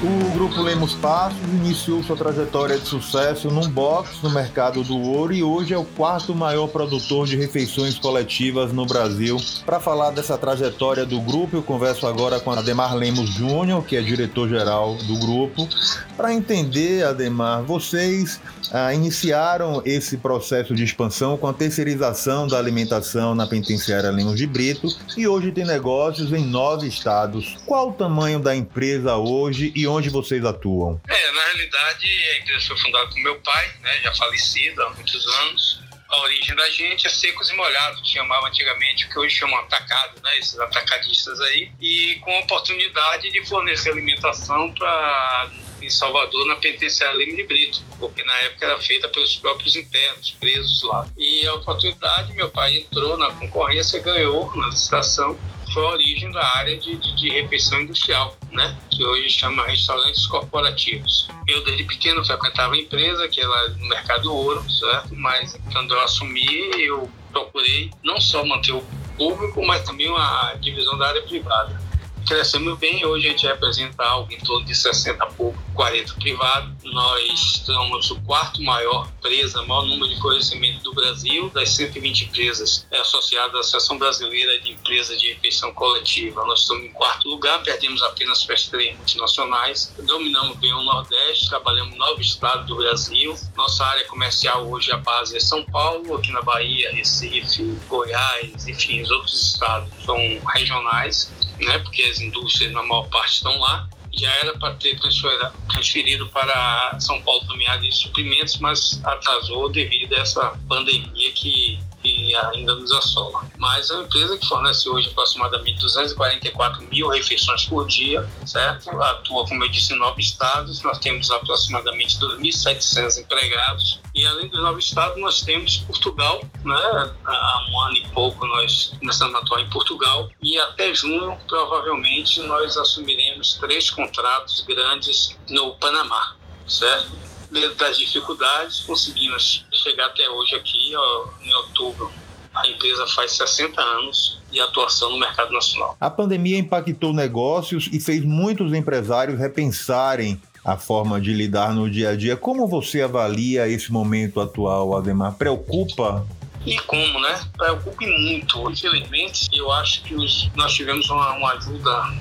O Grupo Lemos Passos iniciou sua trajetória de sucesso num box no mercado do ouro e hoje é o quarto maior produtor de refeições coletivas no Brasil. Para falar dessa trajetória do grupo, eu converso agora com Ademar Lemos Júnior, que é diretor-geral do grupo, para entender, Ademar, vocês ah, iniciaram esse processo de expansão com a terceirização da alimentação na penitenciária Lemos de Brito e hoje tem negócios em nove estados. Qual o tamanho da empresa hoje e onde vocês atuam? É, na realidade, a empresa foi fundada por meu pai, né, já falecido há muitos anos. A origem da gente é secos e molhados, que chamava antigamente, o que hoje chamam atacado, né, esses atacadistas aí, e com a oportunidade de fornecer alimentação para em Salvador, na penitenciária Lima de Brito, porque na época era feita pelos próprios internos, presos lá. E a oportunidade, meu pai entrou na concorrência, ganhou na licitação, foi a origem da área de, de, de, refeição industrial, né? que hoje chama restaurantes corporativos. Eu, desde pequeno, frequentava a empresa, que era no mercado ouro, certo? Mas quando eu assumi, eu procurei não só manter o público, mas também uma divisão da área privada crescemos bem. Hoje a gente representa algo em torno de 60 público, 40 privado. Nós somos o quarto maior empresa, maior número de conhecimento do Brasil, das 120 empresas associadas à Associação Brasileira de Empresas de Refeição Coletiva. Nós estamos em quarto lugar, perdemos apenas para as três multinacionais. Dominamos bem o Nordeste, trabalhamos em nove estados do Brasil. Nossa área comercial hoje, a base é São Paulo, aqui na Bahia, Recife, Goiás, enfim, os outros estados são regionais né, porque as indústrias na maior parte estão lá. Já era para ter transferido para São Paulo também área de suprimentos, mas atrasou devido a essa pandemia que que ainda nos assola. Mas é uma empresa que fornece hoje aproximadamente 244 mil refeições por dia, certo? Atua, como eu disse, em nove estados. Nós temos aproximadamente 2.700 empregados. E além dos nove estados, nós temos Portugal, né? Há um ano e pouco nós começamos a atuar em Portugal. E até junho, provavelmente, nós assumiremos três contratos grandes no Panamá, certo? dentro das dificuldades, conseguimos chegar até hoje aqui, ó, em outubro. A empresa faz 60 anos de atuação no mercado nacional. A pandemia impactou negócios e fez muitos empresários repensarem a forma de lidar no dia a dia. Como você avalia esse momento atual, Ademar? Preocupa e como, né? Preocupa muito. Infelizmente, eu acho que os, nós tivemos uma, uma ajuda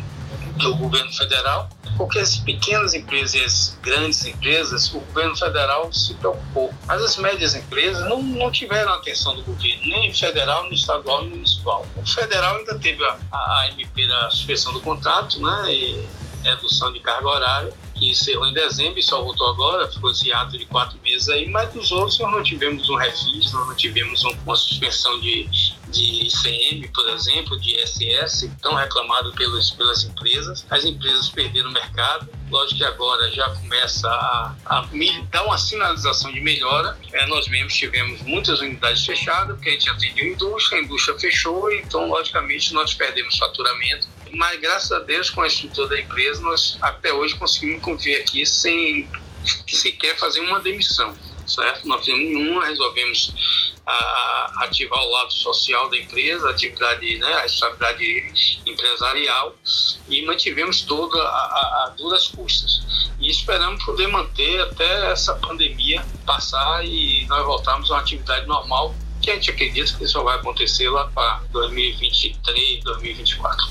do governo federal, porque as pequenas empresas e as grandes empresas, o governo federal se preocupou. Mas as médias empresas não, não tiveram atenção do governo, nem federal, nem estadual, nem municipal. O federal ainda teve a, a MP da suspensão do contrato, né, e redução de carga horária, que encerrou em dezembro e só voltou agora, ficou esse ato de quatro meses aí, mas dos outros nós não tivemos um refis, nós não tivemos uma suspensão de, de ICM, por exemplo, de ISS, tão reclamado pelas, pelas empresas. As empresas perderam o mercado, lógico que agora já começa a, a dar uma sinalização de melhora. É, nós mesmos tivemos muitas unidades fechadas, porque a gente atendeu a indústria, a indústria fechou, então, logicamente, nós perdemos faturamento mas graças a Deus, com a estrutura da empresa, nós até hoje conseguimos conviver aqui sem sequer fazer uma demissão, certo? Nós fizemos nenhuma, resolvemos a, ativar o lado social da empresa, a atividade, né, a estabilidade empresarial e mantivemos toda a, a duras custas. E esperamos poder manter até essa pandemia passar e nós voltarmos a uma atividade normal que a gente acredita que isso vai acontecer lá para 2023, 2024.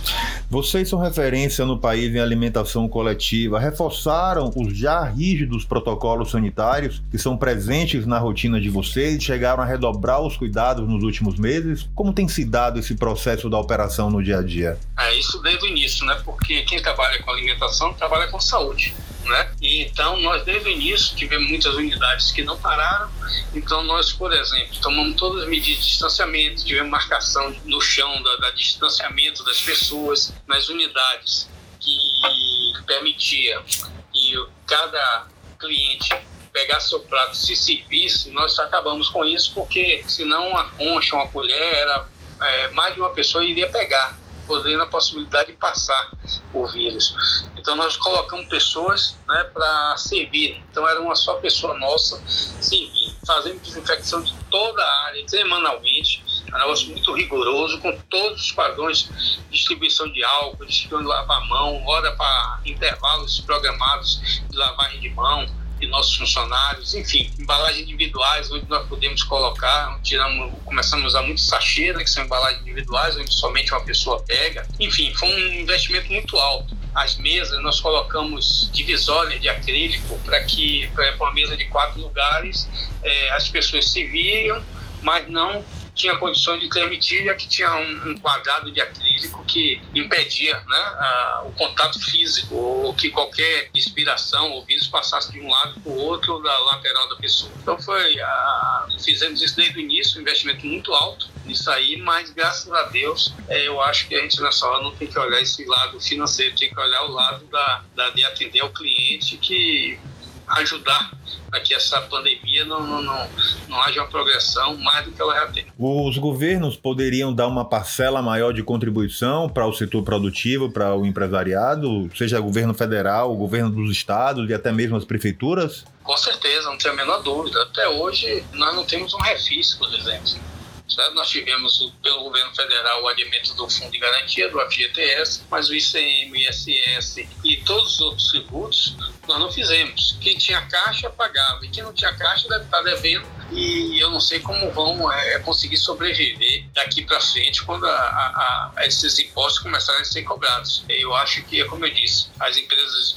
Vocês são referência no país em alimentação coletiva, reforçaram os já rígidos protocolos sanitários que são presentes na rotina de vocês, chegaram a redobrar os cuidados nos últimos meses? Como tem se dado esse processo da operação no dia a dia? É isso desde o início, né? Porque quem trabalha com alimentação trabalha com saúde né? E então nós desde o início tivemos muitas unidades que não pararam. Então nós, por exemplo, tomamos todas as medidas de distanciamento, tivemos marcação no chão da, da distanciamento das pessoas nas unidades que permitia que cada cliente pegar seu prato se servisse, nós acabamos com isso porque senão uma concha, uma colher, era, é, mais de uma pessoa iria pegar podendo a possibilidade de passar o vírus. Então nós colocamos pessoas né, para servir. Então era uma só pessoa nossa servir. Fazemos desinfecção de toda a área semanalmente. É um negócio muito rigoroso, com todos os padrões distribuição de álcool, distribuição de lavar mão, hora para intervalos programados de lavagem de mão de nossos funcionários, enfim, embalagens individuais, onde nós podemos colocar, tiramos, começamos a usar muito sachê, né, que são embalagens individuais, onde somente uma pessoa pega. Enfim, foi um investimento muito alto. As mesas, nós colocamos divisórias de acrílico para que, para uma mesa de quatro lugares, é, as pessoas se viam, mas não tinha condições de transmitir, já que tinha um, um quadrado de acrílico que impedia né, a, o contato físico, ou que qualquer inspiração ou vírus passasse de um lado para o outro da lateral da pessoa. Então foi, a, fizemos isso desde o início, um investimento muito alto nisso aí, mas graças a Deus é, eu acho que a gente nessa hora não tem que olhar esse lado financeiro, tem que olhar o lado da, da de atender ao cliente que ajudar para que essa pandemia não, não, não, não haja uma progressão mais do que ela já tem. Os governos poderiam dar uma parcela maior de contribuição para o setor produtivo, para o empresariado, seja o governo federal, governo dos estados e até mesmo as prefeituras? Com certeza, não tenho a menor dúvida. Até hoje, nós não temos um refis, por exemplo. Nós tivemos, pelo governo federal, o adiamento do Fundo de Garantia, do FGTS, mas o ICM, ISS e todos os outros tributos nós não fizemos. Quem tinha caixa pagava e quem não tinha caixa deve estar devendo e eu não sei como vão é, conseguir sobreviver daqui para frente quando a, a, a esses impostos começarem a ser cobrados. Eu acho que, como eu disse, as empresas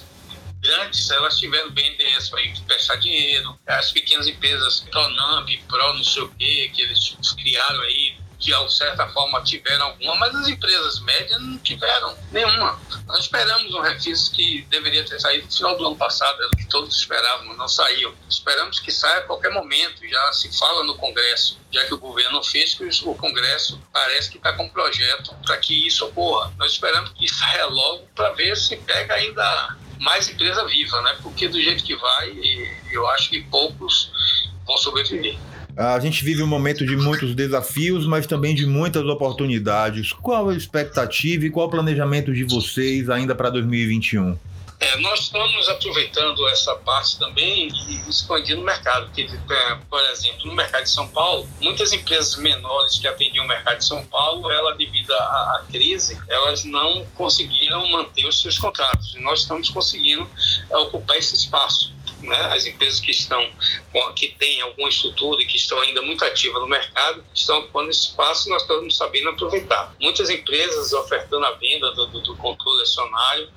grandes, elas tiveram BNDES para emprestar dinheiro, as pequenas empresas Pronamp, Pro não sei o quê, que eles criaram aí, de certa forma tiveram alguma, mas as empresas médias não tiveram nenhuma. Nós esperamos um refis que deveria ter saído no final do ano passado, era o que todos esperavam, não saiu. Esperamos que saia a qualquer momento, já se fala no Congresso, já que o governo fez, que o Congresso parece que está com um projeto para que isso ocorra. Nós esperamos que saia logo para ver se pega ainda mais empresa viva, né? Porque do jeito que vai, eu acho que poucos vão sobreviver. A gente vive um momento de muitos desafios, mas também de muitas oportunidades. Qual a expectativa e qual o planejamento de vocês ainda para 2021? É, nós estamos aproveitando essa parte também e expandindo o mercado. Porque, é, por exemplo, no mercado de São Paulo, muitas empresas menores que atendiam o mercado de São Paulo, ela devido à, à crise, elas não conseguiram manter os seus contratos. E nós estamos conseguindo é, ocupar esse espaço. Né? As empresas que estão que têm alguma estrutura e que estão ainda muito ativas no mercado estão ocupando esse espaço e nós estamos sabendo aproveitar. Muitas empresas ofertando a venda do, do, do controle acionário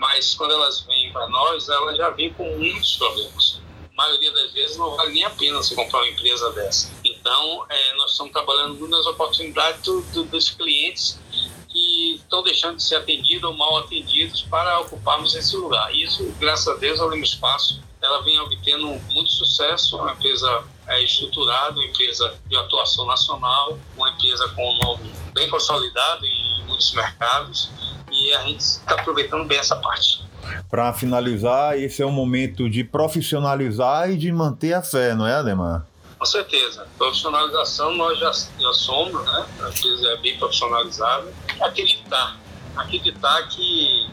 mas quando elas vêm para nós, elas já vêm com muitos problemas. A maioria das vezes não vale nem a pena você comprar uma empresa dessa. Então, é, nós estamos trabalhando nas oportunidades do, do, dos clientes que estão deixando de ser atendidos ou mal atendidos para ocuparmos esse lugar. Isso, graças a Deus, a Lima Espaço ela vem obtendo muito sucesso, uma empresa é, estruturada, uma empresa de atuação nacional, uma empresa com um nome bem consolidado em muitos mercados e a gente está aproveitando bem essa parte. Para finalizar, esse é o momento de profissionalizar e de manter a fé, não é, Ademar? Com certeza. Profissionalização nós já, já somos, né? A empresa é bem profissionalizada. Acreditar. Acreditar que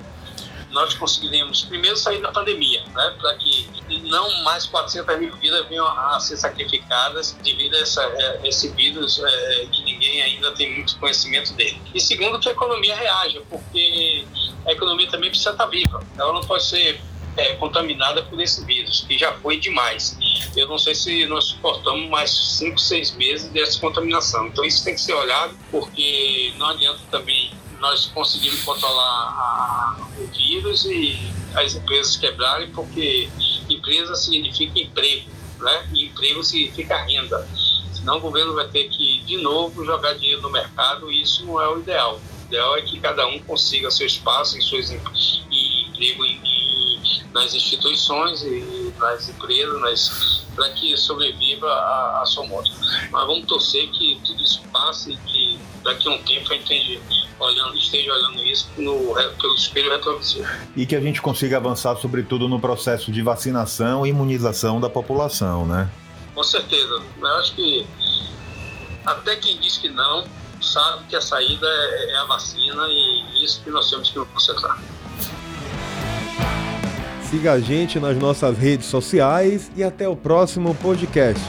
nós conseguiremos primeiro sair da pandemia, né, para que não mais 400 mil vidas venham a ser sacrificadas devido a essa, é, esse vírus é, que ninguém ainda tem muito conhecimento dele. E segundo, que a economia reaja, porque a economia também precisa estar viva, ela não pode ser é, contaminada por esse vírus, que já foi demais. Eu não sei se nós suportamos mais 5, 6 meses dessa contaminação. Então isso tem que ser olhado, porque não adianta também nós conseguimos controlar a, o vírus e as empresas quebrarem, porque empresa significa emprego, né? E emprego significa renda. Senão o governo vai ter que, de novo, jogar dinheiro no mercado e isso não é o ideal. O ideal é que cada um consiga seu espaço em suas, e emprego em, em, nas instituições e nas empresas, para que sobreviva a, a sua moto. Mas vamos torcer que tudo isso passe e que daqui a um tempo a gente olhando, esteja olhando isso no, pelo espelho retrovisor. E que a gente consiga avançar, sobretudo, no processo de vacinação e imunização da população, né? Com certeza. Eu acho que até quem diz que não, sabe que a saída é, é a vacina e isso que nós temos que nos concentrar. Siga a gente nas nossas redes sociais e até o próximo podcast.